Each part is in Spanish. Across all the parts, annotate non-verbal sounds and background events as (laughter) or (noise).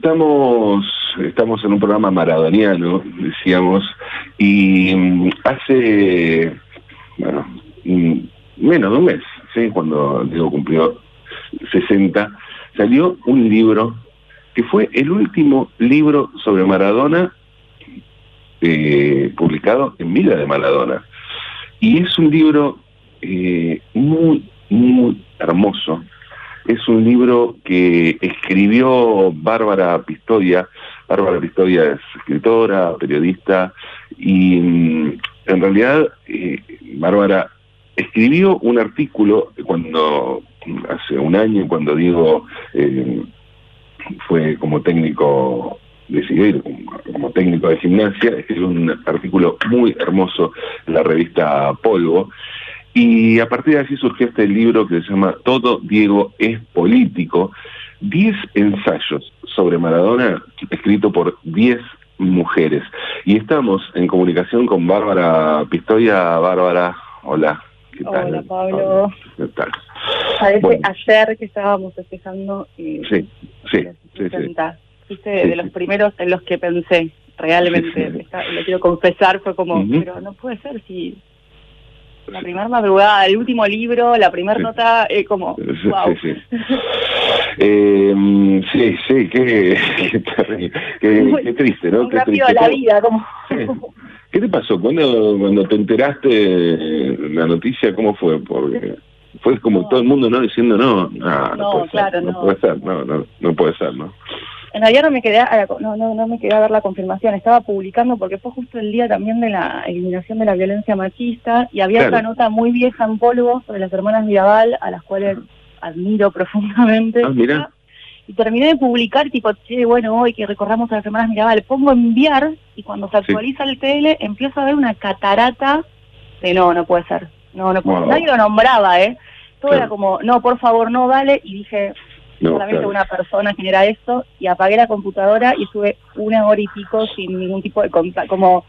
estamos, estamos en un programa maradoniano, decíamos, y mm, hace, bueno, mm, menos de un mes, ¿sí? cuando Diego cumplió 60, salió un libro que fue el último libro sobre Maradona eh, publicado en vida de Maradona. Y es un libro eh, muy, muy hermoso. Es un libro que escribió Bárbara Pistoia. Bárbara Pistoia es escritora, periodista, y mm, en realidad eh, Bárbara escribió un artículo cuando hace un año, cuando Diego eh, fue como técnico decidió como, como, técnico de gimnasia, escribió un artículo muy hermoso en la revista Polvo, y a partir de así surgió este libro que se llama Todo Diego es político, 10 ensayos sobre Maradona, escrito por 10 mujeres. Y estamos en comunicación con Bárbara Pistoia. Bárbara, hola. ¿Qué tal? Hola, Pablo. ¿Qué tal? Parece ayer que estábamos festejando. Eh, sí, sí, sí, Fuiste de los primeros en los que pensé, realmente. lo quiero confesar, fue como, pero no puede ser si la primera madrugada, el último libro, la primera nota, eh, como, wow. Sí, sí. eh, sí, sí, qué, qué, qué, triste, ¿no? Qué rápido la vida, como... ¿Qué te pasó? cuando cuando te enteraste la noticia, cómo fue? Porque fue como todo el mundo no diciendo no, no, no, puede claro, ser, no, no, puede ser, no, no, no puede ser, ¿no? En realidad no me quedé a, no, no, no me quedé a ver la confirmación, estaba publicando porque fue justo el día también de la eliminación de la violencia machista y había otra nota muy vieja en polvo sobre las hermanas Mirabal, a las cuales admiro profundamente. Ah, mira. Y terminé de publicar, tipo, che, bueno, hoy que recorramos a las hermanas Mirabal, pongo enviar y cuando se actualiza el TL empiezo a ver una catarata de no, no puede ser, no, no puede ser. Nadie lo nombraba, ¿eh? Todo era como, no, por favor, no, vale, y dije, solamente una persona genera eso y apagué la computadora y estuve una hora y pico sin ningún tipo de contacto, como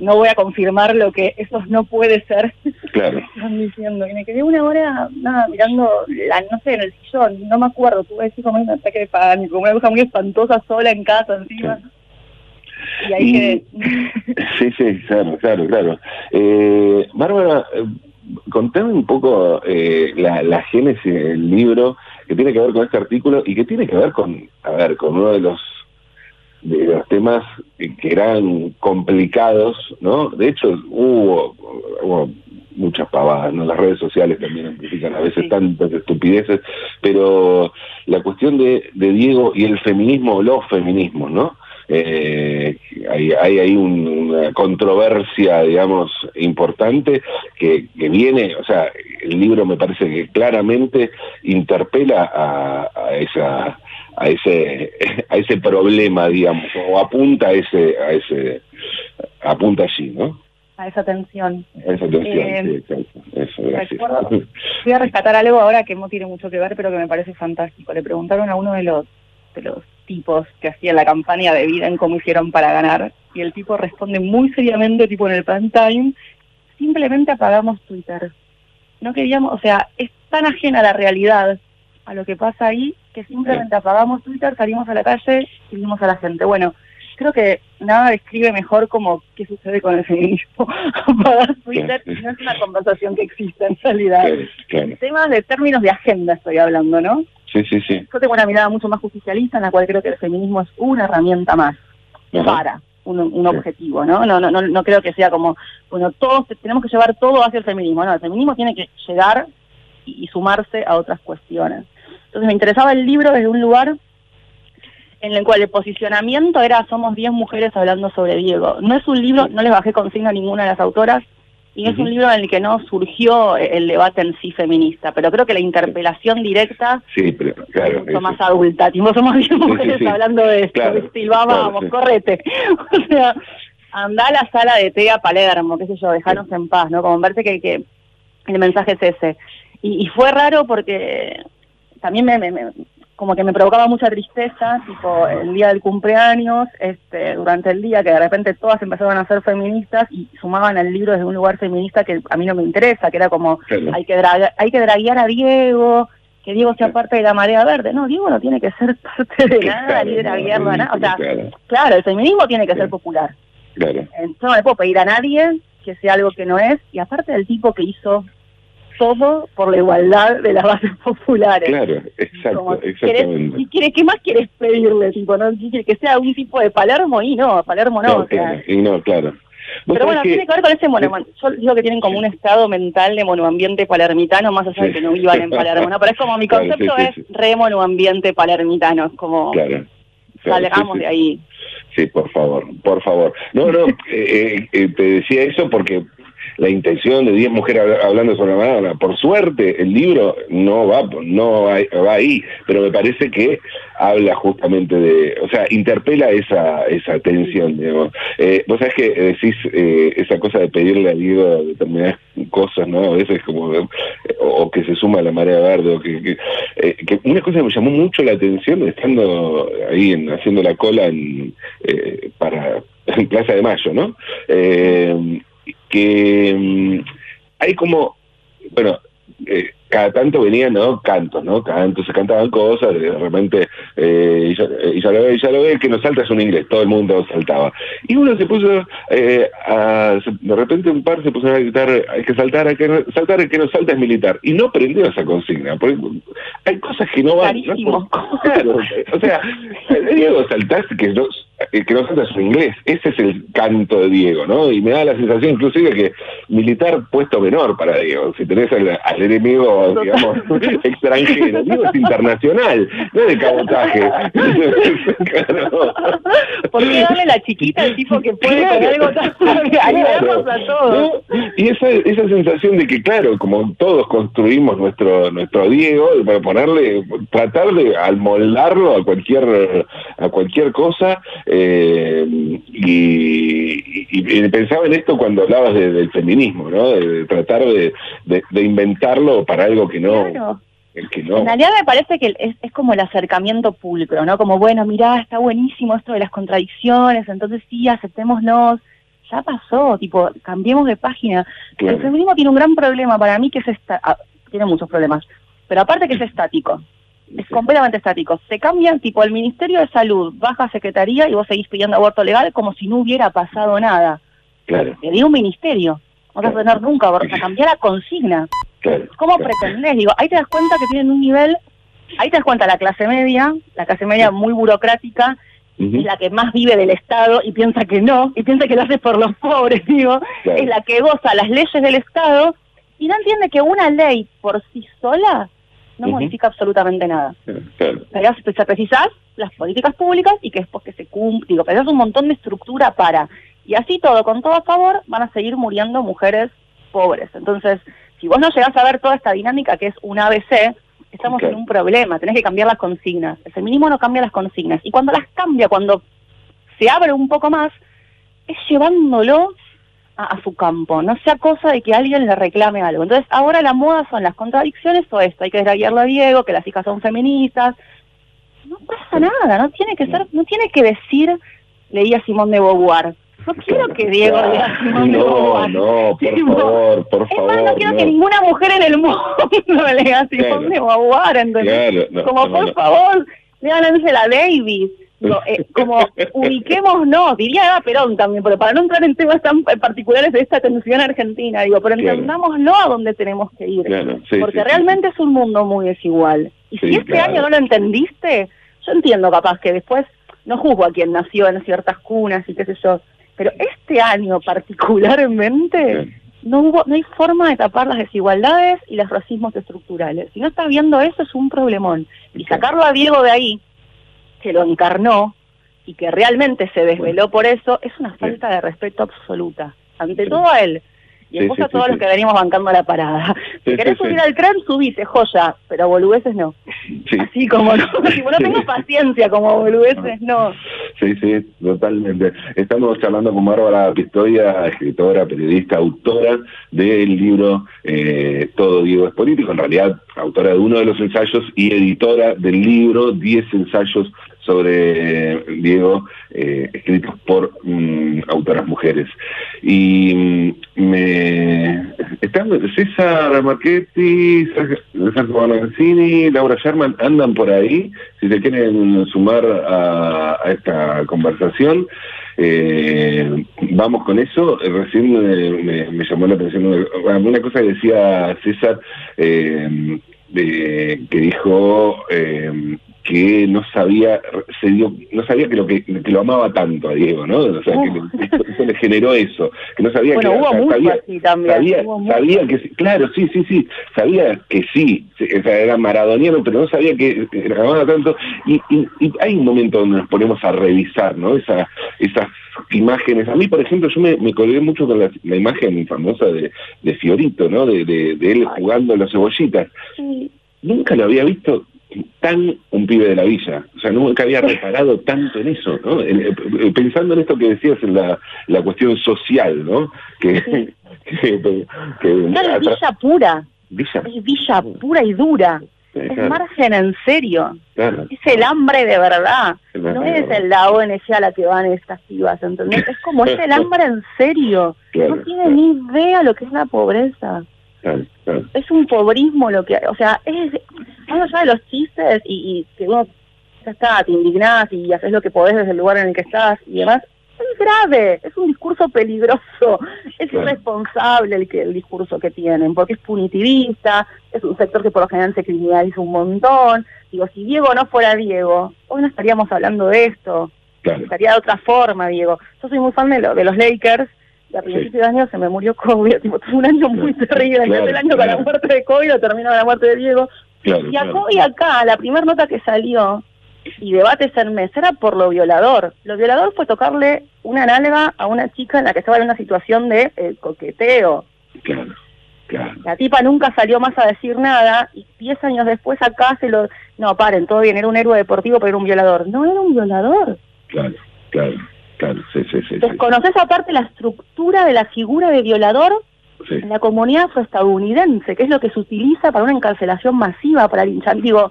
no voy a confirmar lo que eso no puede ser. Claro. (laughs) Están diciendo. Y me quedé una hora, nada, mirando, la, no sé, en el sillón, no me acuerdo, tuve así como un ataque de pánico, como una cosa muy espantosa sola en casa encima. Y ahí quedé. (laughs) Sí, sí, claro, claro, claro. Eh, Bárbara, eh, contame un poco eh, la, la génesis del libro que tiene que ver con este artículo y que tiene que ver con, a ver, con uno de los de los temas que eran complicados, ¿no? De hecho, hubo, hubo muchas pavadas, ¿no? Las redes sociales también amplifican a veces tantas estupideces, pero la cuestión de, de Diego y el feminismo, los feminismos, ¿no? eh, hay, hay ahí una controversia, digamos, importante que, que, viene, o sea, el libro me parece que claramente interpela a, a esa a ese (laughs) a ese problema digamos o apunta a ese a ese apunta allí no a esa tensión a esa tensión eh, sí, exacto. Eso, recuerdo, (laughs) voy a rescatar algo ahora que no tiene mucho que ver pero que me parece fantástico le preguntaron a uno de los de los tipos que hacían la campaña de vida en cómo hicieron para ganar, y el tipo responde muy seriamente, tipo en el prime time, simplemente apagamos Twitter. No queríamos, o sea, es tan ajena a la realidad, a lo que pasa ahí, que simplemente apagamos Twitter, salimos a la calle y vimos a la gente. Bueno, creo que nada describe mejor como qué sucede con el feminismo. (laughs) Apagar Twitter no es una conversación que existe en realidad. Temas de términos de agenda estoy hablando, ¿no? Sí, sí, sí. Yo tengo una mirada mucho más justicialista en la cual creo que el feminismo es una herramienta más para un, objetivo, ¿no? No, ¿no? no creo que sea como, bueno, todos tenemos que llevar todo hacia el feminismo, no, el feminismo tiene que llegar y, sumarse a otras cuestiones. Entonces me interesaba el libro desde un lugar en el cual el posicionamiento era somos 10 mujeres hablando sobre Diego. No es un libro, no les bajé consigna a ninguna de las autoras, y es un libro en el que no surgió el debate en sí feminista, pero creo que la interpelación directa sí, es mucho más adulta. Tipo, somos 10 mujeres hablando de esto, vamos, correte. (laughs) o sea, anda a la sala de Tea Palermo, qué sé yo, dejanos en paz, ¿no? Como verse que, que el mensaje es ese. Y, y fue raro porque también me, me, como que me provocaba mucha tristeza, tipo el día del cumpleaños, este, durante el día, que de repente todas empezaban a ser feministas y sumaban al libro desde un lugar feminista que a mí no me interesa, que era como hay que hay que draguear a Diego, que Diego sea parte de la marea verde. No, Diego no tiene que ser parte de nada, ni de la guerra, nada. O sea, claro. el feminismo tiene que ser popular. Claro. Entonces no le puedo pedir a nadie que sea algo que no es, y aparte del tipo que hizo todo por la igualdad de las bases (laughs) populares. Claro, exacto, exactamente. ¿Y quieres, qué más quieres pedirle? Tipo, ¿no? Que sea un tipo de Palermo y no, Palermo no. y no, claro. Pero bueno, tiene que ver con ese monoambiente. Yo digo que tienen como un estado mental de monoambiente palermitano, más allá de que no vivan en Palermo. ¿no? Pero es como mi (laughs) concepto es re monoambiente palermitano. Es como. Claro. salgamos de ahí. Sí, por favor, por favor. No, no, (laughs) eh, eh, eh, te decía eso porque la intención de 10 mujeres hablando sobre la Madonna. Por suerte, el libro no va, no va, ahí, pero me parece que habla justamente de, o sea, interpela esa, esa tensión, digamos. Eh, vos sabés que decís eh, esa cosa de pedirle a Diego determinadas cosas, ¿no? A veces como, o, que se suma a la marea verde, o que, eh, que, una cosa que me llamó mucho la atención, estando ahí en, haciendo la cola en, eh, para en Plaza de Mayo, ¿no? Eh, que mm, hay como, bueno, eh, cada tanto venían ¿no? cantos, ¿no? Cantos, se cantaban cosas, de repente, eh, y, ya, lo ve, ya lo ve, que no salta es un inglés, todo el mundo saltaba. Y uno se puso, eh, a, de repente un par se puso a gritar, hay que saltar, hay que saltar, el que no salta es militar. Y no prendió esa consigna, porque hay cosas que no van. ¿no? Claro, o sea, Diego saltás que no, que no salta es un inglés, ese es el canto de Diego, ¿no? Y me da la sensación inclusive que militar puesto menor para Diego, si tenés al, al enemigo digamos, (laughs) extranjero. Digo, es internacional, no es de cabotaje. claro. (laughs) ¿Por qué darle la chiquita al tipo que puede con algo tan... (laughs) Ayudamos a todos. Y esa, esa sensación de que, claro, como todos construimos nuestro nuestro Diego, para ponerle, tratar de almoldarlo a cualquier a cualquier cosa, eh, y, y, pensaba en esto cuando hablabas del feminismo, ¿no? De, tratar de, de inventarlo para algo que no... Que no. En realidad me parece que es, es, como el acercamiento público, ¿no? Como, bueno, mirá, está buenísimo esto de las contradicciones, entonces sí, aceptémonos. Ya pasó, tipo, cambiemos de página. El feminismo tiene un gran problema para mí que es esta, ah, tiene muchos problemas, pero aparte que es estático. Es completamente estático. Se cambian, tipo, el Ministerio de Salud, baja secretaría y vos seguís pidiendo aborto legal como si no hubiera pasado nada. Claro. Te dio un ministerio. No vas a tener nunca, a cambiar la consigna. ¿Cómo pretendés? Digo, ahí te das cuenta que tienen un nivel, ahí te das cuenta la clase media, la clase media muy burocrática, es la que más vive del Estado y piensa que no, y piensa que lo hace por los pobres, digo, es la que goza las leyes del Estado y no entiende que una ley por sí sola no modifica absolutamente nada. Pero precisás las políticas públicas y que después que se cumpla, digo, pero es un montón de estructura para, y así todo, con todo a favor, van a seguir muriendo mujeres pobres. Entonces, si vos no llegás a ver toda esta dinámica que es un ABC, estamos en un problema, tenés que cambiar las consignas. El feminismo no cambia las consignas. Y cuando las cambia, cuando se abre un poco más, es llevándolo a, su campo, no sea cosa de que alguien le reclame algo. Entonces, ahora la moda son las contradicciones o esto, hay que desgraciarlo a Diego, que las hijas son feministas. No pasa nada, no tiene que ser, no tiene que decir, leía Simón de Beauvoir, no quiero que Diego Simón de Beauvoir. No, por favor, por favor. no quiero que ninguna mujer en el (laughs) mundo lea Simón de Beauvoir, ¿entendés? Como, por favor, lean Angela Davis. eh, como ubiquémonos, diría Eva Perón también, pero para no entrar en temas tan particulares de esta atención argentina, digo, pero entendámoslo a dónde tenemos que ir, porque realmente es un mundo muy desigual. Y si este año no lo entendiste, yo entiendo capaz que después, no juzgo a quien nació en ciertas cunas y qué sé yo, pero este año particularmente no hubo, no hay forma de tapar las desigualdades y los racismos estructurales. Si no estás viendo eso es un problemón. Y sacarlo a Diego de ahí, que lo encarnó y que realmente se desveló por eso, es una falta de respeto absoluta. Ante todo a él, y después a todos los que venimos bancando la parada. (laughs) Si querés subir al tren, subite, joya, pero boludeces no. Así como no, (laughs) no tengo paciencia como boludeces no. Sí, sí, totalmente. Estamos charlando con Bárbara Pistoia, escritora, periodista, autora del libro eh, Todo Diego es político, en realidad autora de uno de los ensayos y editora del libro Diez ensayos sobre Diego, eh, escritos por mm, autoras mujeres. Y mm, me Estamos, César Marchetti, Sergio Bonancini, Laura Sherman andan por ahí, si se quieren sumar a, esta conversación. Eh, vamos con eso. Recién me, llamó la atención una, cosa que decía César, eh, que dijo eh, que no sabía se dio, no sabía que lo que, lo amaba tanto a Diego, ¿no? O sea, que eso le generó eso, que no sabía que hubo sabía, así también. Sabía, que claro, sí, sí, sí, sabía que sí, o sea, era maradoniano, pero no sabía que lo amaba tanto y, y, hay un momento donde nos ponemos a revisar, ¿no? Esa, esas imágenes. A mí, por ejemplo, yo me, me colgué mucho con la, imagen famosa de, de Fiorito, ¿no? De, de, de él jugando a las cebollitas. Nunca lo había visto tan un pibe de la villa. O sea, nunca había reparado tanto en eso, ¿no? Eh, pensando en esto que decías en la, la cuestión social, ¿no? Que, (laughs) que, es villa pura. Es villa pura y dura. es margen en serio. Es el hambre de verdad. no es la ONG a la que van estas pibas, ¿entendés? Es como (laughs) es el hambre en serio. no tiene ni idea lo que es la pobreza. Es un pobrismo lo que, o sea, es, más allá de los chistes y, que uno ya está, te indignás y haces lo que podés desde el lugar en el que estás y demás, es grave, es un discurso peligroso, (laughs) es irresponsable el, que, el discurso que tienen, porque es punitivista, es un sector que por lo general se criminaliza un montón. Digo, si Diego no fuera Diego, hoy no estaríamos hablando de esto, estaría de otra forma, Diego. Yo soy muy fan de, lo, de los Lakers, a principios de año se me murió Kobe, (laughs) tipo, tuve un año muy terrible, claro, el año con la muerte de Kobe, lo termino con la muerte de Diego. Y a Kobe acá, la primera nota que salió, y debates en mes, era por lo violador. Lo violador fue tocarle una nalga a una chica en la que estaba en una situación de eh, coqueteo. Claro, claro. La tipa nunca salió más a decir nada, y diez años después acá se lo... No, paren, todo bien, era un héroe deportivo, pero era un violador. No, era un violador. Claro, claro. Claro, sí, sí, sí. ¿Desconoces aparte la estructura de la figura de violador en la comunidad afroestadounidense, que es lo que se utiliza para una encarcelación masiva, para linchar? Digo,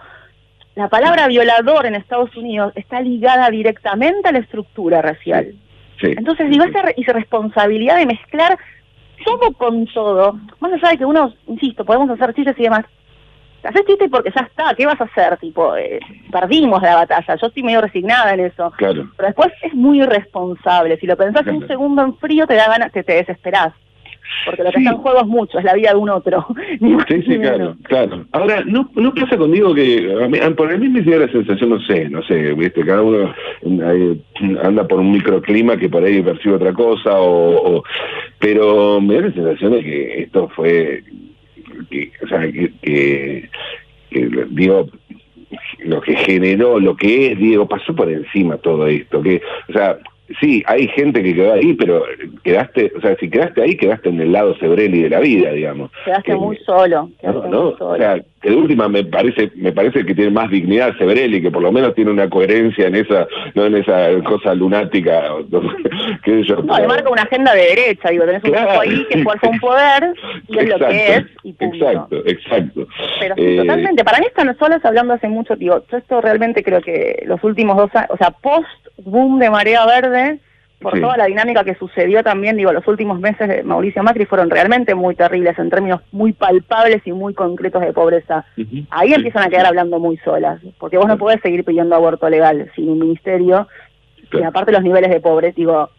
la palabra violador en Estados Unidos está ligada directamente a la estructura racial. Entonces, digo, esa irresponsabilidad de mezclar todo con todo, más allá de que uno, insisto, podemos hacer chistes y demás, haces chiste porque ya está, ¿qué vas a hacer? Tipo, eh, perdimos la batalla, yo estoy medio resignada en eso. Claro. Pero después es muy irresponsable, si lo pensás un segundo en frío te da ganas, te, te desesperás. Porque lo que está en juego es mucho, es la vida de un otro. (laughs) sí, sí, claro, claro. Ahora, ¿no, no pasa conmigo que, a mí, por mí me dio la sensación, no sé, no sé, viste, cada uno anda por un microclima que por ahí percibe otra cosa, o, o pero me da la sensación de que esto fue que, o sea, que, digo, lo que generó, lo que es, Diego, pasó por encima todo esto, que, o sea, sí, hay gente que quedó ahí, pero quedaste, o sea, si quedaste ahí, quedaste en el lado Sebrelli de la vida, digamos. Quedaste muy solo. O sea, que de última me parece, me parece que tiene más dignidad Sebrelli, que por lo menos tiene una coherencia en esa, no en esa cosa lunática, (laughs) que yo. No, marca una agenda de derecha, digo, tenés un tipo ahí que fuerza un poder, (laughs) y es lo que es, y punto. Exacto, exacto. Pero sí, eh, totalmente, para mí están solas hablando hace mucho, digo, yo esto realmente creo que los últimos dos años, o sea, post boom de Marea Verde, por toda la dinámica que sucedió también, digo, los últimos meses de Mauricio Macri fueron realmente muy terribles en términos muy palpables y muy concretos de pobreza. Ahí empiezan a quedar hablando muy solas, porque vos no podés seguir pidiendo aborto legal sin un ministerio, y aparte los niveles de pobreza, digo,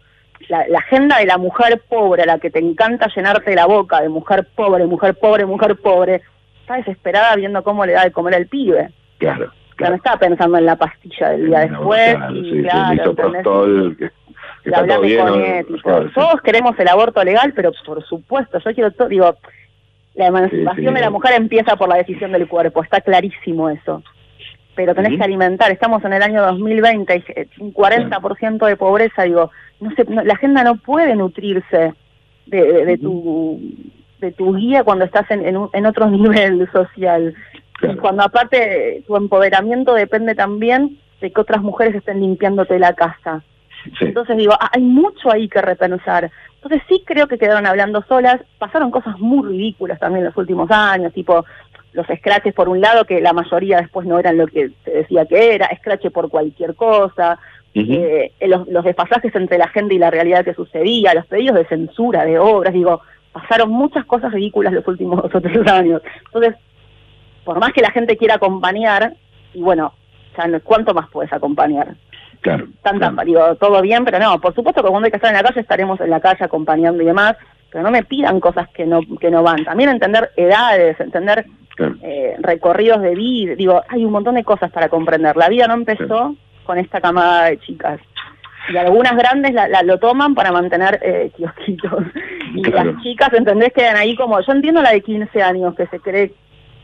la, agenda de la mujer pobre, a la que te encanta llenarte la boca de mujer pobre, mujer pobre, mujer pobre, está desesperada viendo cómo le da de comer al pibe. Claro. Claro. no estaba pensando en la pastilla del día después. y, claro, todos queremos el aborto legal, pero por supuesto, yo quiero, todo, digo, la emancipación de la mujer empieza por la decisión del cuerpo, está clarísimo eso. Pero tenés que alimentar, estamos en el año 2020, un 40% de pobreza, digo, no sé, la agenda no puede nutrirse de, de, tu de tu guía cuando estás en, en, en otro (laughs) nivel social. Cuando aparte tu empoderamiento depende también de que otras mujeres estén limpiándote la casa. Entonces digo, hay mucho ahí que repensar. Entonces sí creo que quedaron hablando solas, pasaron cosas muy ridículas también en los últimos años, tipo los scratches por un lado, que la mayoría después no eran lo que se decía que era, scratch por cualquier cosa, eh, los, los desfasajes entre la gente y la realidad que sucedía, los pedidos de censura de obras, digo, pasaron muchas cosas ridículas los últimos dos o tres años. Entonces, por más que la gente quiera acompañar, y bueno, ¿cuánto más puedes acompañar? Claro. Tanta, digo, todo bien, pero no, por supuesto que cuando hay que estar en la calle estaremos en la calle acompañando y demás, pero no me pidan cosas que no, que no van. También entender edades, entender eh, recorridos de vida, digo, hay un montón de cosas para comprender. La vida no empezó con esta camada de chicas. Y algunas grandes la, lo toman para mantener eh, kiosquitos. Y las chicas, ¿entendés? Quedan ahí como, yo entiendo la de 15 años, que se cree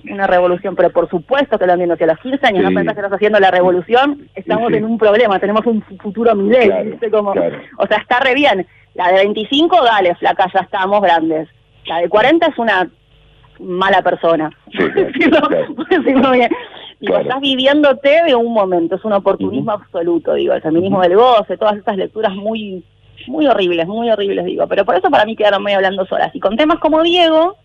una revolución, pero por supuesto que lo entiendo, si a los 15 años no pensás que estás haciendo la revolución, estamos en un problema, tenemos un futuro milenio, Como, O sea, está re bien. La de 25, dale, flaca, ya estamos grandes. La de 40 es una mala persona. Sí, (laughs) (laughs) bien. Digo, estás viviéndote de un momento, es un oportunismo absoluto, digo, el feminismo del goce, todas estas lecturas muy muy horribles, muy horribles, digo. Pero por eso para mí quedaron medio hablando solas. Y con temas como Diego,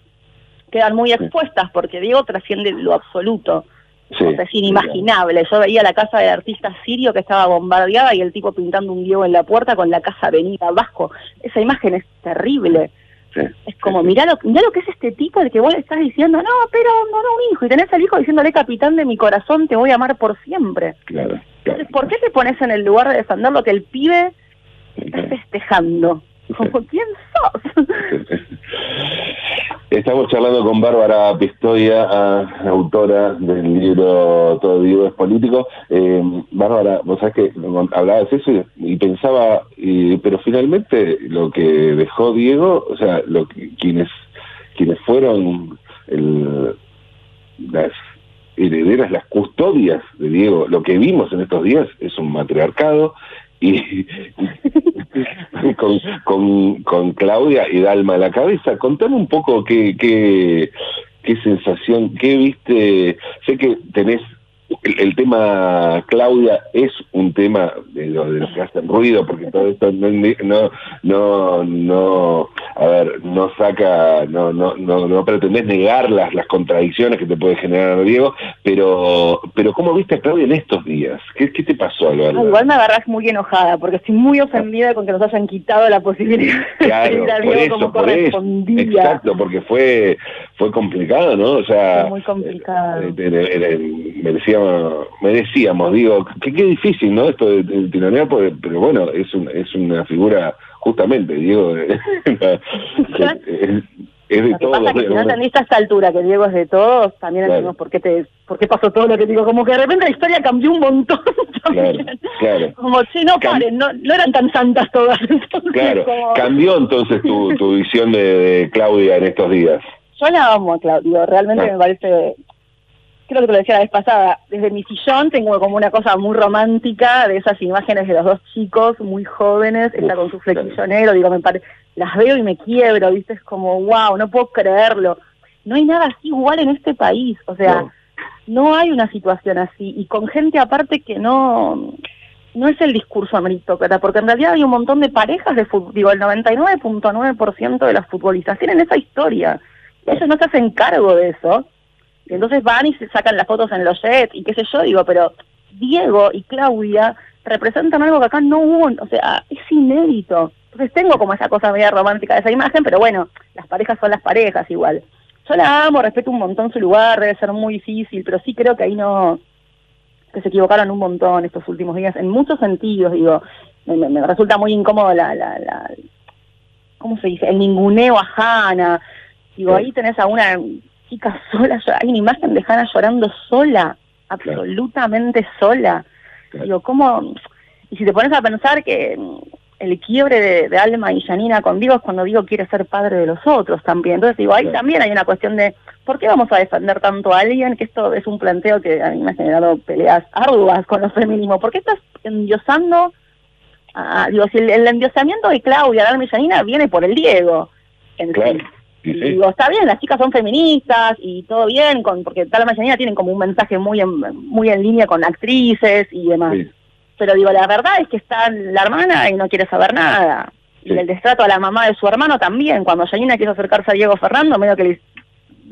quedan muy expuestas, porque Diego trasciende lo absoluto. es inimaginable. Yo veía la casa de artista sirio que estaba bombardeada y el tipo pintando un Diego en la puerta con la casa venida abajo. Esa imagen es terrible. es como, mirá lo, mirá lo que es este tipo el que vos le estás diciendo, no, pero no, no, un hijo. Y tenés al hijo diciéndole, capitán de mi corazón, te voy a amar por siempre. Claro, Entonces, ¿por qué te pones en el lugar de defender lo que el pibe está festejando? Como, ¿quién sos? (laughs) Estamos charlando con Bárbara Pistoia, autora del libro Todo Diego es político. Eh, Bárbara, vos sabés que hablabas eso y, pensaba, pero finalmente lo que dejó Diego, o sea, lo quienes quienes fueron las herederas, las custodias de Diego, lo que vimos en estos días es un matriarcado y, (laughs) (laughs) con, con, Claudia y Dalma a la cabeza. Contame un poco qué, qué, qué sensación, qué viste. Sé que tenés el, tema Claudia es un tema de, lo, de los que hacen ruido porque todo esto no no no a ver no saca no no no, no pretendés negar las, las contradicciones que te puede generar Diego pero pero cómo viste a Claudia en estos días qué, qué te pasó Álvaro? igual me agarras muy enojada porque estoy muy ofendida con que nos hayan quitado la posibilidad claro, de por eso, por eso. exacto porque fue fue complicado no o sea fue muy complicado eh, me decía me decíamos, digo, qué difícil, ¿no? Esto de, tironear, pero bueno, es, es una figura, justamente, Diego, (laughs) es, de todos. si no entendiste a esta altura que Diego es de todos, también entendemos por qué te por qué pasó todo lo que digo, como que de repente la historia cambió un montón (laughs) Claro, Como, si no, paren, no, no eran tan santas todas. (laughs) claro, cambió entonces tu, tu visión de, Claudia en estos días. Yo la amo a Claudia, realmente ah. me parece creo que te lo decía la vez pasada, desde mi sillón tengo como una cosa muy romántica de esas imágenes de los dos chicos muy jóvenes, está con su flequillo negro, digo, me pare... las veo y me quiebro, ¿viste? Es como, wow, no puedo creerlo. No hay nada así igual en este país, o sea, no, hay una situación así, y con gente aparte que no, no es el discurso ameritócrata, porque en realidad hay un montón de parejas de fútbol, digo, el 99.9% de las futbolistas tienen esa historia, ellos no se hacen cargo de eso, y entonces van y se sacan las fotos en los jets y qué sé yo, digo, pero Diego y Claudia representan algo que acá no hubo, o sea, es inédito. Entonces tengo como esa cosa media romántica de esa imagen, pero bueno, las parejas son las parejas igual. Yo la amo, respeto un montón su lugar, debe ser muy difícil, pero sí creo que ahí no, que se equivocaron un montón estos últimos días, en muchos sentidos, digo, me, resulta muy incómodo la, la, la, ¿cómo se dice? El ninguneo a Hanna, digo, ahí tenés a una chica (laughs) sola, hay una imagen de Hannah llorando sola, absolutamente sola. Digo, ¿cómo? Y si te pones a pensar que mm, el quiebre de, Alma y Janina con Diego es cuando Diego quiere ser padre de los otros también. Entonces digo, ahí también hay una cuestión de, ¿por qué vamos a defender tanto a alguien? Que esto es un planteo que a mí me ha generado peleas arduas con los feminismos. ¿Por qué estás endiosando? digo, si el, endiosamiento de Claudia, Alma y Janina viene por el Diego. En y digo, está bien, las chicas son feministas y todo bien, con, porque tal mañana tienen como un mensaje muy en, muy en línea con actrices y demás. Pero digo, la verdad es que está la hermana y no quiere saber nada. Y el destrato a la mamá de su hermano también. Cuando Janina quiso acercarse a Diego Fernando, medio que le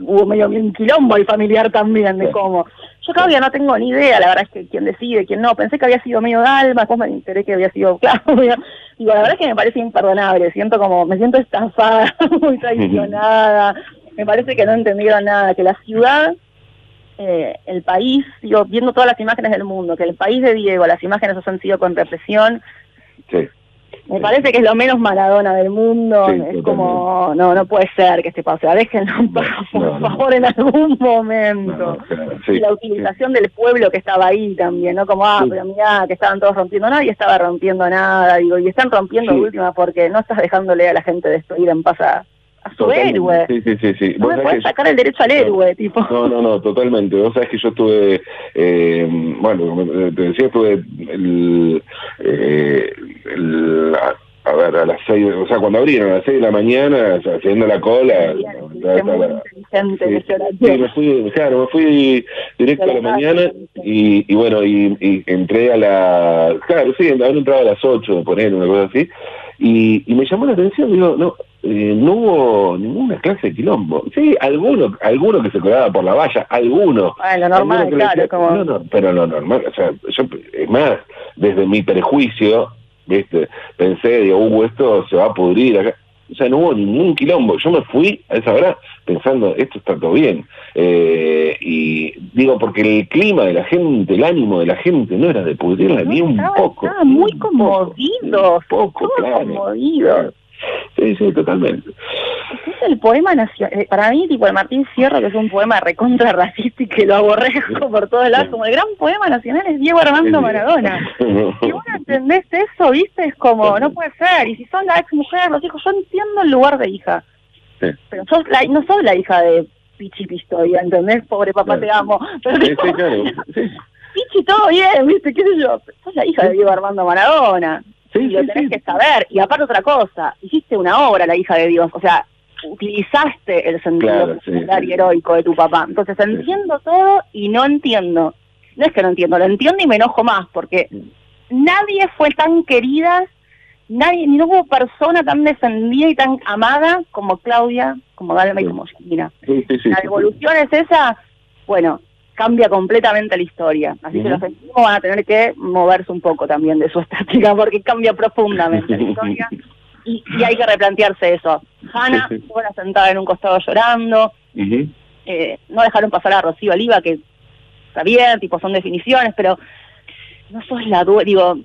hubo medio un quilombo y familiar también de cómo. Yo todavía no tengo ni idea, la verdad es que quién decide, quién no. Pensé que había sido medio Dalma, después me enteré que había sido (laughs) Claudia. Digo, la verdad es que me parece imperdonable, siento como, me siento estafada, (laughs) muy traicionada, me parece que no entendieron nada, que la ciudad, eh, el país, digo, viendo todas las imágenes del mundo, que el país de Diego, las imágenes han sido con represión, sí. Me parece que es lo menos Maradona del mundo. es como, no, no puede ser que este pase. Déjenlo por favor en algún momento. y la utilización del pueblo que estaba ahí también, ¿no? Como, ah, pero mirá, que estaban todos rompiendo. Nadie estaba rompiendo nada. Digo, y están rompiendo última porque no estás dejándole a la gente de ir en paz a, su héroe. Sí, sí, sí, sí. No me puedes sacar el derecho al héroe, tipo. No, no, no, totalmente. Vos sabés que yo estuve, eh, bueno, te decía, estuve el, eh, el a ver, a las seis, o sea, cuando abrieron a las seis de la mañana, haciendo la cola. Sí, me fui, claro, me fui directo a la mañana y, y bueno, y, entré a la, claro, sí, haber entrado a las ocho, de poner una cosa así, y, y me llamó la atención, digo, no, eh, no hubo ninguna clase de quilombo. Sí, alguno, alguno que se colaba por la valla, alguno. Ah, lo normal, claro, como... No, no, pero lo normal, o sea, yo, es más, desde mi prejuicio, ¿viste? Pensé, digo, uh, esto se va a pudrir acá. O sea, no hubo ningún quilombo. Yo me fui a esa hora pensando, esto está todo bien. Eh, y digo, porque el clima de la gente, el ánimo de la gente no era de pudrirla ni un poco. Estaba muy conmovido. poco, claro. Sí, sí, totalmente. Es el poema nacional, eh, para mí, tipo el Martín Sierra, que es un poema recontra racista y que lo aborrezco por todos lados, como el gran poema nacional es Diego Armando Maradona. Si vos entendés eso, viste, es como, no puede ser, y si son la ex mujer, los hijos, yo entiendo el lugar de hija, pero sos la, no sos la hija de Pichi Pistoia, ¿entendés? Pobre papá, te amo. Pero sí, claro. Pichi, todo bien, viste, qué sé yo, sos la hija de Diego Armando Maradona. Y lo tenés que saber. Y aparte otra cosa, hiciste una obra, la hija de Dios. O sea, utilizaste el sentido claro, y heroico de tu papá. Entonces entiendo todo y no entiendo. No es que no entiendo, lo entiendo y me enojo más, porque nadie fue tan querida, nadie, ni no hubo persona tan defendida y tan amada como Claudia, como Dalma y como Gina. la evolución es esa, bueno, cambia completamente la historia. Así que los festivos van a tener que moverse un poco también de su (laughs) estática, porque cambia profundamente la historia. y, hay que replantearse eso. Hanna estuvo sentada en un costado llorando, eh, no dejaron pasar a Rocío Oliva, que está bien, tipo son definiciones, pero no sos la dueña, digo,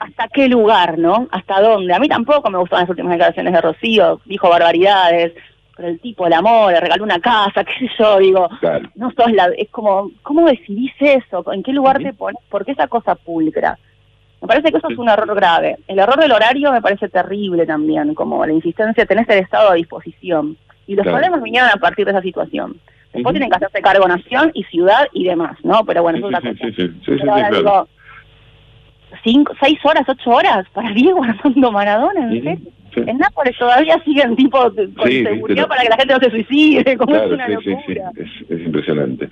¿hasta qué lugar, no? ¿Hasta dónde? A mí tampoco me gustaban las últimas declaraciones de Rocío, dijo barbaridades, pero el tipo, el amor, le regaló una casa, (laughs) qué sé yo, digo, no sos la, es como, ¿cómo decidís eso? ¿En qué lugar te pones? ¿Por qué esa cosa pulcra? Me parece que eso es un error grave. El error del horario me parece terrible también, como la insistencia, tenés el Estado a disposición. Y los problemas vinieron a partir de esa situación. Después tienen que hacerse cargo nación y ciudad y demás, ¿no? Pero bueno, eso es otra cosa. Sí, Pero ahora digo, cinco, seis horas, ocho horas para (laughs) Diego Armando Maradona, ¿en serio? En Nápoles todavía siguen tipo con seguridad para que la gente no se suicide, como es una locura. Es, es impresionante.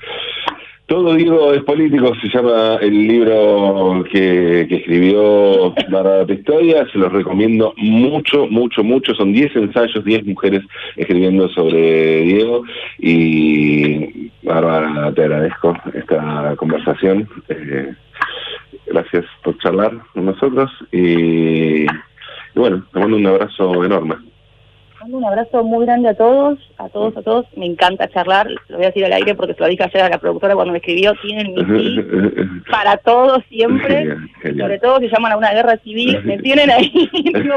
Todo Diego es político, se llama el libro que, escribió Bárbara Pistoia, se los recomiendo mucho, mucho, mucho, son 10 ensayos, 10 mujeres escribiendo sobre Diego y Bárbara, te agradezco esta conversación, eh, gracias por charlar con nosotros y, y bueno, te mando un abrazo enorme un abrazo muy grande a todos, a todos, a todos. Me encanta charlar, lo voy a decir al aire porque se lo dije ayer a la productora cuando me escribió, tienen mi (laughs) para todos siempre, sobre todo si llaman a una guerra civil, (laughs) me tienen ahí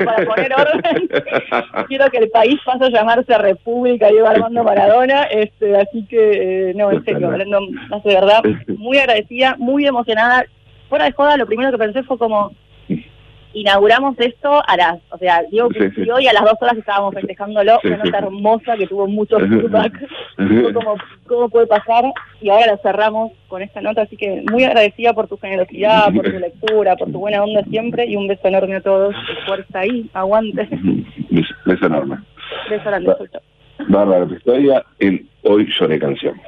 para poner orden. (laughs) Quiero que el país pase a llamarse República Diego Armando Maradona, este, así que, eh, no, en serio, hablando más de verdad, muy agradecida, muy emocionada. Fuera de joda, lo primero que pensé fue como, inauguramos esto a las, o sea, Diego sí, hoy a las dos horas estábamos festejándolo, una nota hermosa que tuvo mucho (laughs) feedback, como cómo puede pasar, y ahora lo cerramos con esta nota, así que muy agradecida por tu generosidad, por tu (laughs) lectura, por tu buena onda siempre, y un beso enorme a todos, fuerza ahí, aguante. (laughs) Beso enorme. Beso grande, Bárbara Pistoia, el Hoy Lloré Canción.